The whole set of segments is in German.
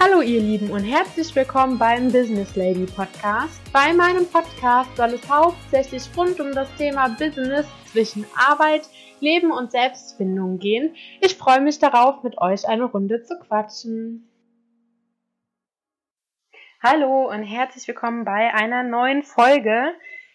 Hallo ihr Lieben und herzlich willkommen beim Business Lady Podcast. Bei meinem Podcast soll es hauptsächlich rund um das Thema Business zwischen Arbeit, Leben und Selbstfindung gehen. Ich freue mich darauf, mit euch eine Runde zu quatschen. Hallo und herzlich willkommen bei einer neuen Folge.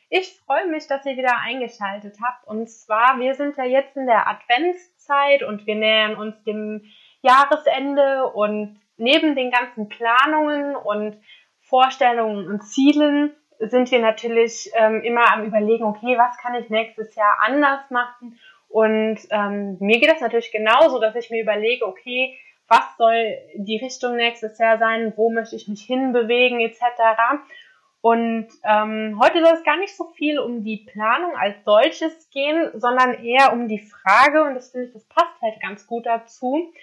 Ich freue mich, dass ihr wieder eingeschaltet habt. Und zwar, wir sind ja jetzt in der Adventszeit und wir nähern uns dem Jahresende und neben den ganzen Planungen und Vorstellungen und Zielen sind wir natürlich ähm, immer am Überlegen, okay, was kann ich nächstes Jahr anders machen? Und ähm, mir geht das natürlich genauso, dass ich mir überlege, okay, was soll die Richtung nächstes Jahr sein, wo möchte ich mich hinbewegen, etc. Und ähm, heute soll es gar nicht so viel um die Planung als solches gehen, sondern eher um die Frage, und das finde ich, das passt halt ganz gut dazu,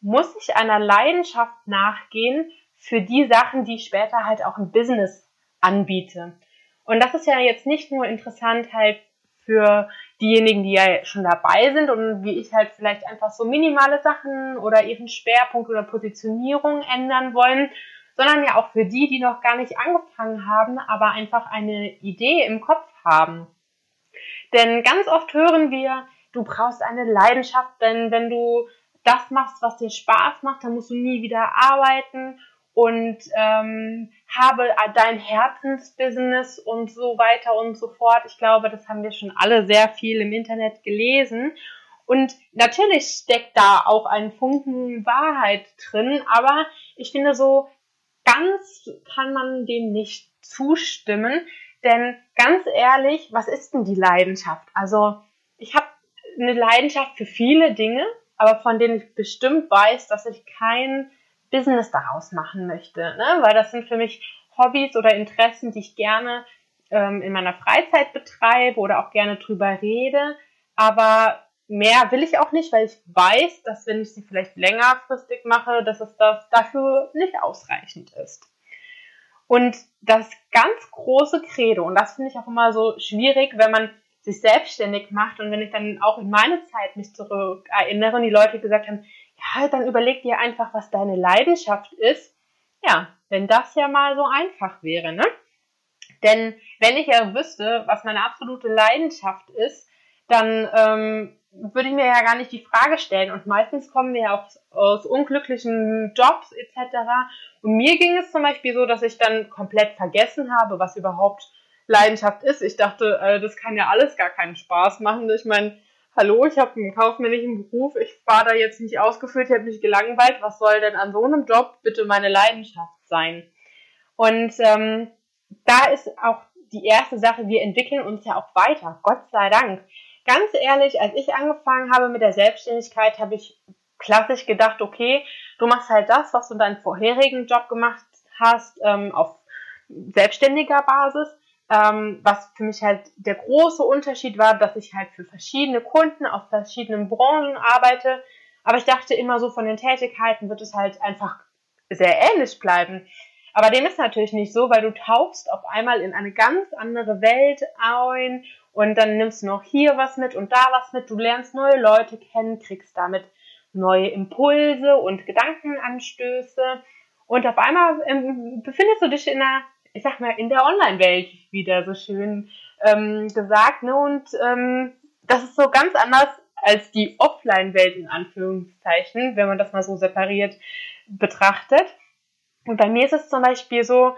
muss ich einer Leidenschaft nachgehen für die Sachen, die ich später halt auch im Business anbiete. Und das ist ja jetzt nicht nur interessant halt für diejenigen, die ja schon dabei sind und wie ich halt vielleicht einfach so minimale Sachen oder ihren Schwerpunkt oder Positionierung ändern wollen, sondern ja auch für die, die noch gar nicht angefangen haben, aber einfach eine Idee im Kopf haben. Denn ganz oft hören wir, du brauchst eine Leidenschaft, denn wenn du das machst, was dir Spaß macht, dann musst du nie wieder arbeiten und ähm, habe dein Herzensbusiness und so weiter und so fort. Ich glaube, das haben wir schon alle sehr viel im Internet gelesen. Und natürlich steckt da auch ein Funken Wahrheit drin, aber ich finde so ganz kann man dem nicht zustimmen, denn ganz ehrlich, was ist denn die Leidenschaft? Also ich habe eine Leidenschaft für viele Dinge, aber von denen ich bestimmt weiß, dass ich kein Business daraus machen möchte, ne? weil das sind für mich Hobbys oder Interessen, die ich gerne ähm, in meiner Freizeit betreibe oder auch gerne drüber rede, aber mehr will ich auch nicht, weil ich weiß, dass wenn ich sie vielleicht längerfristig mache, dass es das dafür nicht ausreichend ist. Und das ganz große Credo, und das finde ich auch immer so schwierig, wenn man sich selbstständig macht und wenn ich dann auch in meine Zeit mich zurück erinnere und die Leute gesagt haben, ja, dann überleg dir einfach, was deine Leidenschaft ist. Ja, wenn das ja mal so einfach wäre, ne? Denn wenn ich ja wüsste, was meine absolute Leidenschaft ist, dann ähm, würde ich mir ja gar nicht die Frage stellen. Und meistens kommen wir ja auch aus unglücklichen Jobs etc. Und mir ging es zum Beispiel so, dass ich dann komplett vergessen habe, was überhaupt Leidenschaft ist. Ich dachte, äh, das kann ja alles gar keinen Spaß machen. Ich meine, hallo, ich habe einen kaufmännischen Beruf, ich war da jetzt nicht ausgefüllt, ich habe mich gelangweilt. Was soll denn an so einem Job bitte meine Leidenschaft sein? Und ähm, da ist auch die erste Sache, wir entwickeln uns ja auch weiter, Gott sei Dank. Ganz ehrlich, als ich angefangen habe mit der Selbstständigkeit, habe ich klassisch gedacht, okay, du machst halt das, was du in deinem vorherigen Job gemacht hast, ähm, auf selbstständiger Basis ähm, was für mich halt der große Unterschied war, dass ich halt für verschiedene Kunden aus verschiedenen Branchen arbeite. Aber ich dachte immer so, von den Tätigkeiten wird es halt einfach sehr ähnlich bleiben. Aber dem ist natürlich nicht so, weil du tauchst auf einmal in eine ganz andere Welt ein und dann nimmst du noch hier was mit und da was mit. Du lernst neue Leute kennen, kriegst damit neue Impulse und Gedankenanstöße. Und auf einmal ähm, befindest du dich in einer ich sag mal, in der Online-Welt wieder so schön ähm, gesagt. Ne? Und ähm, das ist so ganz anders als die Offline-Welt in Anführungszeichen, wenn man das mal so separiert betrachtet. Und bei mir ist es zum Beispiel so,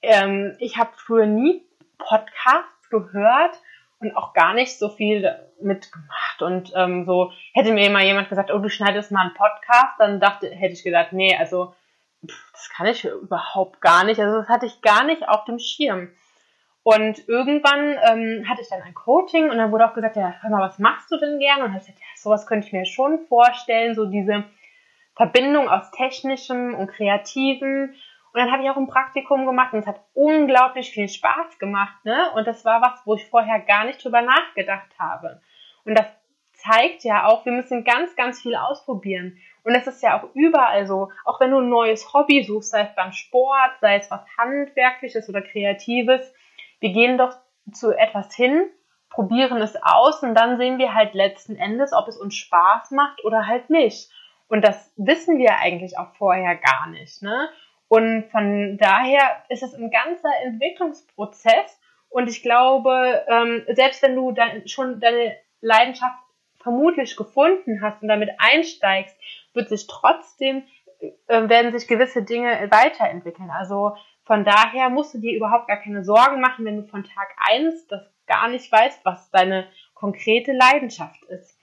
ähm, ich habe früher nie Podcasts gehört und auch gar nicht so viel mitgemacht. Und ähm, so hätte mir immer jemand gesagt, oh, du schneidest mal einen Podcast, dann dachte, hätte ich gesagt, nee, also das kann ich überhaupt gar nicht. Also das hatte ich gar nicht auf dem Schirm. Und irgendwann ähm, hatte ich dann ein Coaching und dann wurde auch gesagt, ja, hör mal, was machst du denn gerne? Und habe ich gesagt, ja, sowas könnte ich mir schon vorstellen, so diese Verbindung aus Technischem und Kreativem. Und dann habe ich auch ein Praktikum gemacht und es hat unglaublich viel Spaß gemacht, ne? Und das war was, wo ich vorher gar nicht drüber nachgedacht habe. Und das zeigt ja auch, wir müssen ganz, ganz viel ausprobieren. Und das ist ja auch überall so. Auch wenn du ein neues Hobby suchst, sei es beim Sport, sei es was Handwerkliches oder Kreatives, wir gehen doch zu etwas hin, probieren es aus und dann sehen wir halt letzten Endes, ob es uns Spaß macht oder halt nicht. Und das wissen wir eigentlich auch vorher gar nicht. Ne? Und von daher ist es ein ganzer Entwicklungsprozess. Und ich glaube, ähm, selbst wenn du dann schon deine Leidenschaft vermutlich gefunden hast und damit einsteigst, wird sich trotzdem, äh, werden sich gewisse Dinge weiterentwickeln. Also von daher musst du dir überhaupt gar keine Sorgen machen, wenn du von Tag eins das gar nicht weißt, was deine konkrete Leidenschaft ist.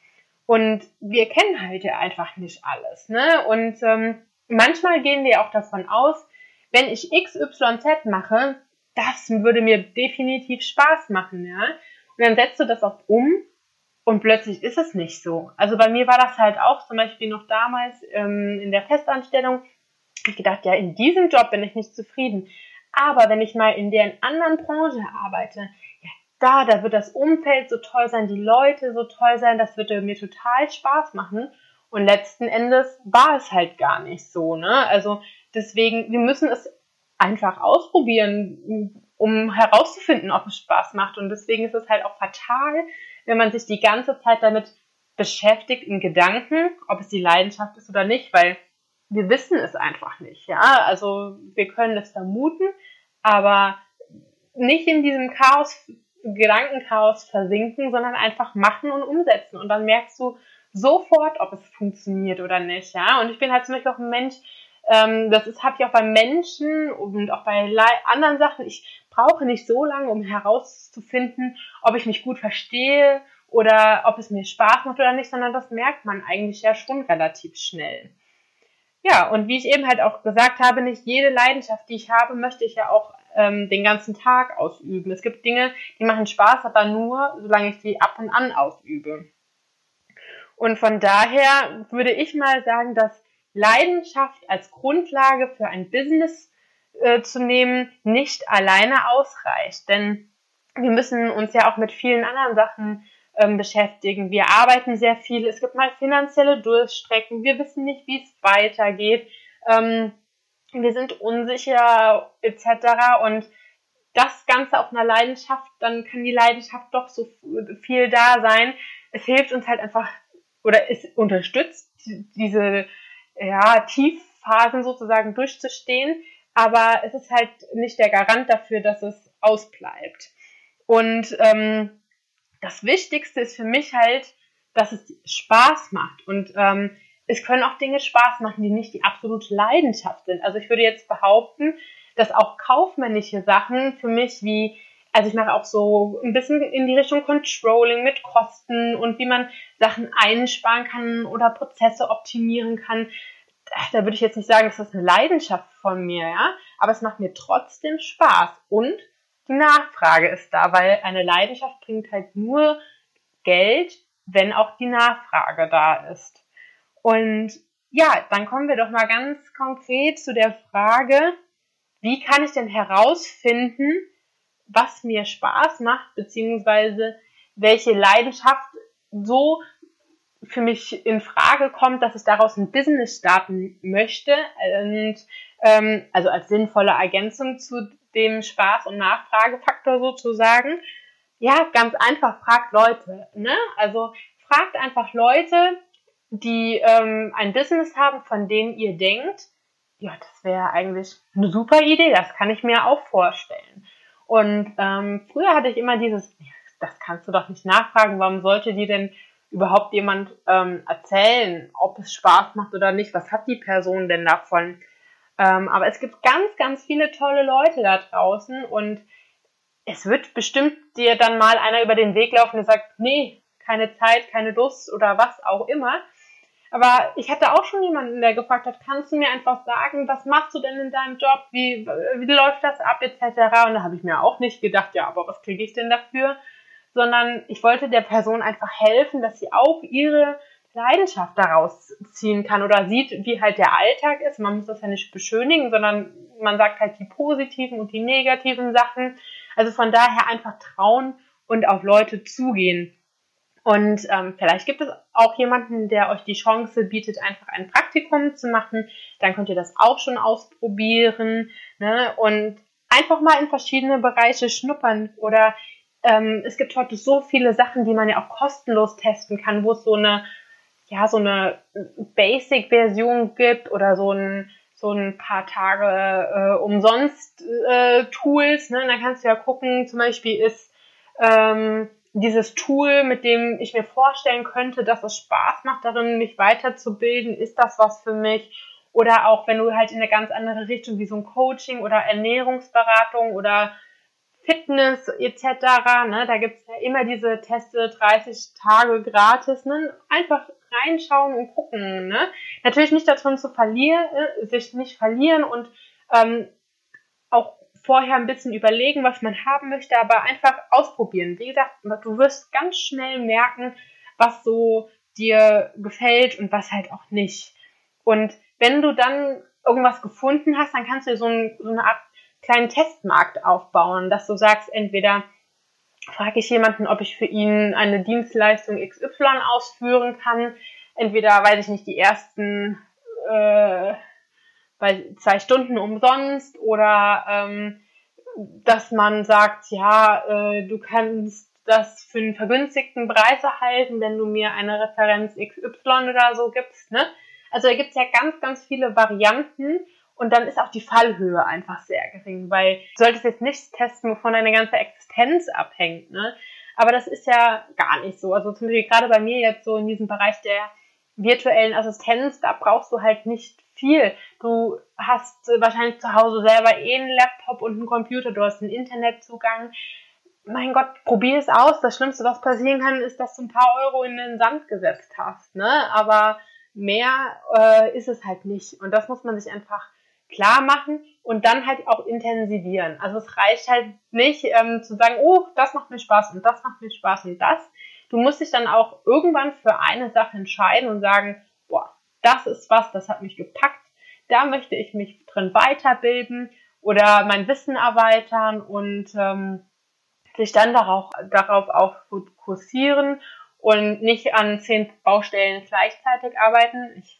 Und wir kennen halt ja einfach nicht alles. Ne? Und ähm, manchmal gehen wir auch davon aus, wenn ich XYZ mache, das würde mir definitiv Spaß machen, ja. Und dann setzt du das auch um und plötzlich ist es nicht so. Also bei mir war das halt auch zum Beispiel noch damals ähm, in der Festanstellung. Ich gedacht, ja, in diesem Job bin ich nicht zufrieden. Aber wenn ich mal in der anderen Branche arbeite, ja, da, da wird das Umfeld so toll sein, die Leute so toll sein, das würde mir total Spaß machen. Und letzten Endes war es halt gar nicht so, ne? Also deswegen, wir müssen es einfach ausprobieren, um herauszufinden, ob es Spaß macht. Und deswegen ist es halt auch fatal, wenn man sich die ganze Zeit damit beschäftigt in Gedanken, ob es die Leidenschaft ist oder nicht, weil wir wissen es einfach nicht, ja. Also wir können es vermuten, aber nicht in diesem Chaos, Gedankenchaos versinken, sondern einfach machen und umsetzen. Und dann merkst du sofort, ob es funktioniert oder nicht, ja. Und ich bin halt zum Beispiel auch ein Mensch, ähm, das ist, habe ich auch bei Menschen und auch bei anderen Sachen. Ich brauche nicht so lange, um herauszufinden, ob ich mich gut verstehe oder ob es mir Spaß macht oder nicht, sondern das merkt man eigentlich ja schon relativ schnell. Ja, und wie ich eben halt auch gesagt habe, nicht jede Leidenschaft, die ich habe, möchte ich ja auch ähm, den ganzen Tag ausüben. Es gibt Dinge, die machen Spaß, aber nur, solange ich die ab und an ausübe. Und von daher würde ich mal sagen, dass Leidenschaft als Grundlage für ein Business äh, zu nehmen nicht alleine ausreicht. Denn wir müssen uns ja auch mit vielen anderen Sachen ähm, beschäftigen. Wir arbeiten sehr viel. Es gibt mal finanzielle Durchstrecken. Wir wissen nicht, wie es weitergeht. Ähm, wir sind unsicher etc. Und das Ganze auf einer Leidenschaft, dann kann die Leidenschaft doch so viel da sein. Es hilft uns halt einfach oder es unterstützt diese ja, Tiefphasen sozusagen durchzustehen, aber es ist halt nicht der Garant dafür, dass es ausbleibt. Und ähm, das Wichtigste ist für mich halt, dass es Spaß macht. Und ähm, es können auch Dinge Spaß machen, die nicht die absolute Leidenschaft sind. Also ich würde jetzt behaupten, dass auch kaufmännische Sachen für mich wie also ich mache auch so ein bisschen in die Richtung Controlling mit Kosten und wie man Sachen einsparen kann oder Prozesse optimieren kann. Da würde ich jetzt nicht sagen, dass das eine Leidenschaft von mir, ja, aber es macht mir trotzdem Spaß und die Nachfrage ist da, weil eine Leidenschaft bringt halt nur Geld, wenn auch die Nachfrage da ist. Und ja, dann kommen wir doch mal ganz konkret zu der Frage, wie kann ich denn herausfinden, was mir Spaß macht, beziehungsweise welche Leidenschaft so für mich in Frage kommt, dass ich daraus ein Business starten möchte und ähm, also als sinnvolle Ergänzung zu dem Spaß- und Nachfragefaktor sozusagen. Ja, ganz einfach, fragt Leute. Ne? Also fragt einfach Leute, die ähm, ein Business haben, von denen ihr denkt, ja, das wäre eigentlich eine super Idee, das kann ich mir auch vorstellen. Und ähm, früher hatte ich immer dieses, das kannst du doch nicht nachfragen, warum sollte dir denn überhaupt jemand ähm, erzählen, ob es Spaß macht oder nicht, was hat die Person denn davon? Ähm, aber es gibt ganz, ganz viele tolle Leute da draußen und es wird bestimmt dir dann mal einer über den Weg laufen, der sagt, nee, keine Zeit, keine Lust oder was auch immer. Aber ich hatte auch schon jemanden, der gefragt hat, kannst du mir einfach sagen, was machst du denn in deinem Job, wie, wie läuft das ab, etc. Und da habe ich mir auch nicht gedacht, ja, aber was kriege ich denn dafür? Sondern ich wollte der Person einfach helfen, dass sie auch ihre Leidenschaft daraus ziehen kann oder sieht, wie halt der Alltag ist. Man muss das ja nicht beschönigen, sondern man sagt halt die positiven und die negativen Sachen. Also von daher einfach trauen und auf Leute zugehen. Und ähm, vielleicht gibt es auch jemanden, der euch die Chance bietet, einfach ein Praktikum zu machen. Dann könnt ihr das auch schon ausprobieren ne? und einfach mal in verschiedene Bereiche schnuppern. Oder ähm, es gibt heute so viele Sachen, die man ja auch kostenlos testen kann, wo es so eine ja, so eine Basic-Version gibt oder so ein, so ein paar Tage äh, umsonst äh, Tools, ne? dann kannst du ja gucken, zum Beispiel ist ähm, dieses Tool, mit dem ich mir vorstellen könnte, dass es Spaß macht, darin mich weiterzubilden, ist das was für mich? Oder auch wenn du halt in eine ganz andere Richtung wie so ein Coaching oder Ernährungsberatung oder Fitness etc., ne, da gibt's ja immer diese Teste 30 Tage gratis, ne? einfach reinschauen und gucken. Ne? Natürlich nicht darin zu verlieren, äh, sich nicht verlieren und ähm, auch vorher ein bisschen überlegen, was man haben möchte, aber einfach ausprobieren. Wie gesagt, du wirst ganz schnell merken, was so dir gefällt und was halt auch nicht. Und wenn du dann irgendwas gefunden hast, dann kannst du so, ein, so eine Art kleinen Testmarkt aufbauen, dass du sagst, entweder frage ich jemanden, ob ich für ihn eine Dienstleistung XY ausführen kann. Entweder, weiß ich nicht, die ersten äh, bei zwei Stunden umsonst oder ähm, dass man sagt, ja, äh, du kannst das für einen vergünstigten Preis erhalten, wenn du mir eine Referenz XY oder so gibst. Ne? Also da gibt's ja ganz, ganz viele Varianten und dann ist auch die Fallhöhe einfach sehr gering, weil du solltest jetzt nichts testen, wovon deine ganze Existenz abhängt. Ne? Aber das ist ja gar nicht so. Also zum Beispiel gerade bei mir jetzt so in diesem Bereich der virtuellen Assistenz, da brauchst du halt nicht viel. Du hast wahrscheinlich zu Hause selber eh einen Laptop und einen Computer, du hast einen Internetzugang. Mein Gott, probier es aus. Das Schlimmste, was passieren kann, ist, dass du ein paar Euro in den Sand gesetzt hast. Ne? Aber mehr äh, ist es halt nicht. Und das muss man sich einfach klar machen und dann halt auch intensivieren. Also es reicht halt nicht ähm, zu sagen, oh, das macht mir Spaß und das macht mir Spaß und das. Du musst dich dann auch irgendwann für eine Sache entscheiden und sagen, boah, das ist was, das hat mich gepackt, da möchte ich mich drin weiterbilden oder mein Wissen erweitern und ähm, sich dann darauf, darauf auch fokussieren und nicht an zehn Baustellen gleichzeitig arbeiten. Ich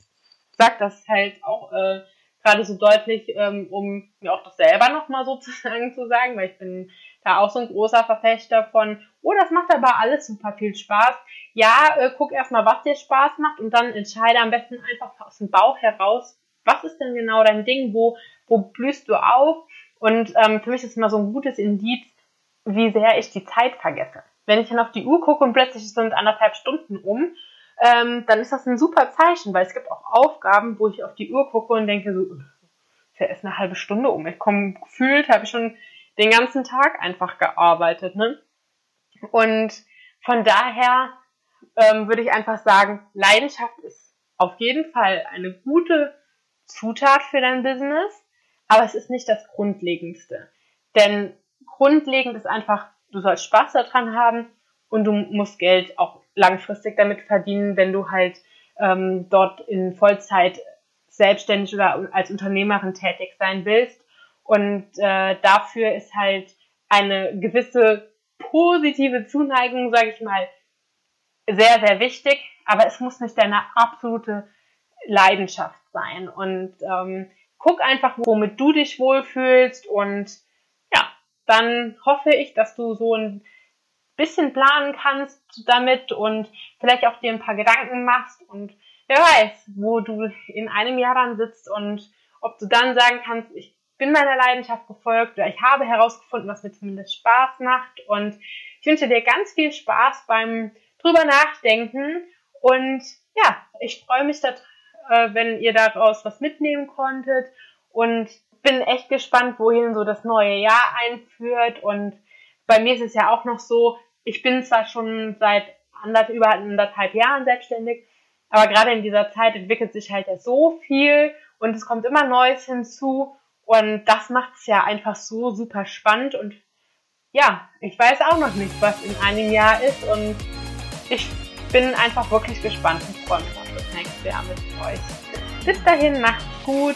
sag das halt auch äh, gerade so deutlich, ähm, um mir auch das selber nochmal sozusagen zu sagen, weil ich bin da auch so ein großer Verfechter von, oh, das macht aber alles super viel Spaß. Ja, äh, guck erstmal, was dir Spaß macht und dann entscheide am besten einfach aus dem Bauch heraus, was ist denn genau dein Ding, wo, wo blühst du auf? Und ähm, für mich ist immer so ein gutes Indiz, wie sehr ich die Zeit vergesse wenn ich dann auf die Uhr gucke und plötzlich sind anderthalb Stunden um, ähm, dann ist das ein super Zeichen, weil es gibt auch Aufgaben, wo ich auf die Uhr gucke und denke so, ist ja erst eine halbe Stunde um. Ich komme gefühlt, habe ich schon den ganzen Tag einfach gearbeitet. Ne? Und von daher ähm, würde ich einfach sagen, Leidenschaft ist auf jeden Fall eine gute Zutat für dein Business, aber es ist nicht das Grundlegendste. Denn grundlegend ist einfach du sollst Spaß daran haben und du musst Geld auch langfristig damit verdienen, wenn du halt ähm, dort in Vollzeit selbstständig oder als Unternehmerin tätig sein willst. Und äh, dafür ist halt eine gewisse positive Zuneigung, sage ich mal, sehr, sehr wichtig. Aber es muss nicht deine absolute Leidenschaft sein. Und ähm, guck einfach, womit du dich wohlfühlst und dann hoffe ich, dass du so ein bisschen planen kannst damit und vielleicht auch dir ein paar Gedanken machst und wer weiß, wo du in einem Jahr dann sitzt und ob du dann sagen kannst, ich bin meiner Leidenschaft gefolgt oder ich habe herausgefunden, was mir zumindest Spaß macht und ich wünsche dir ganz viel Spaß beim drüber nachdenken und ja, ich freue mich, dass, äh, wenn ihr daraus was mitnehmen konntet und bin echt gespannt, wohin so das neue Jahr einführt. Und bei mir ist es ja auch noch so, ich bin zwar schon seit über anderthalb Jahren selbstständig, aber gerade in dieser Zeit entwickelt sich halt ja so viel und es kommt immer Neues hinzu. Und das macht es ja einfach so super spannend. Und ja, ich weiß auch noch nicht, was in einem Jahr ist. Und ich bin einfach wirklich gespannt und freue mich auf das nächste Jahr mit euch. Bis dahin, macht's gut.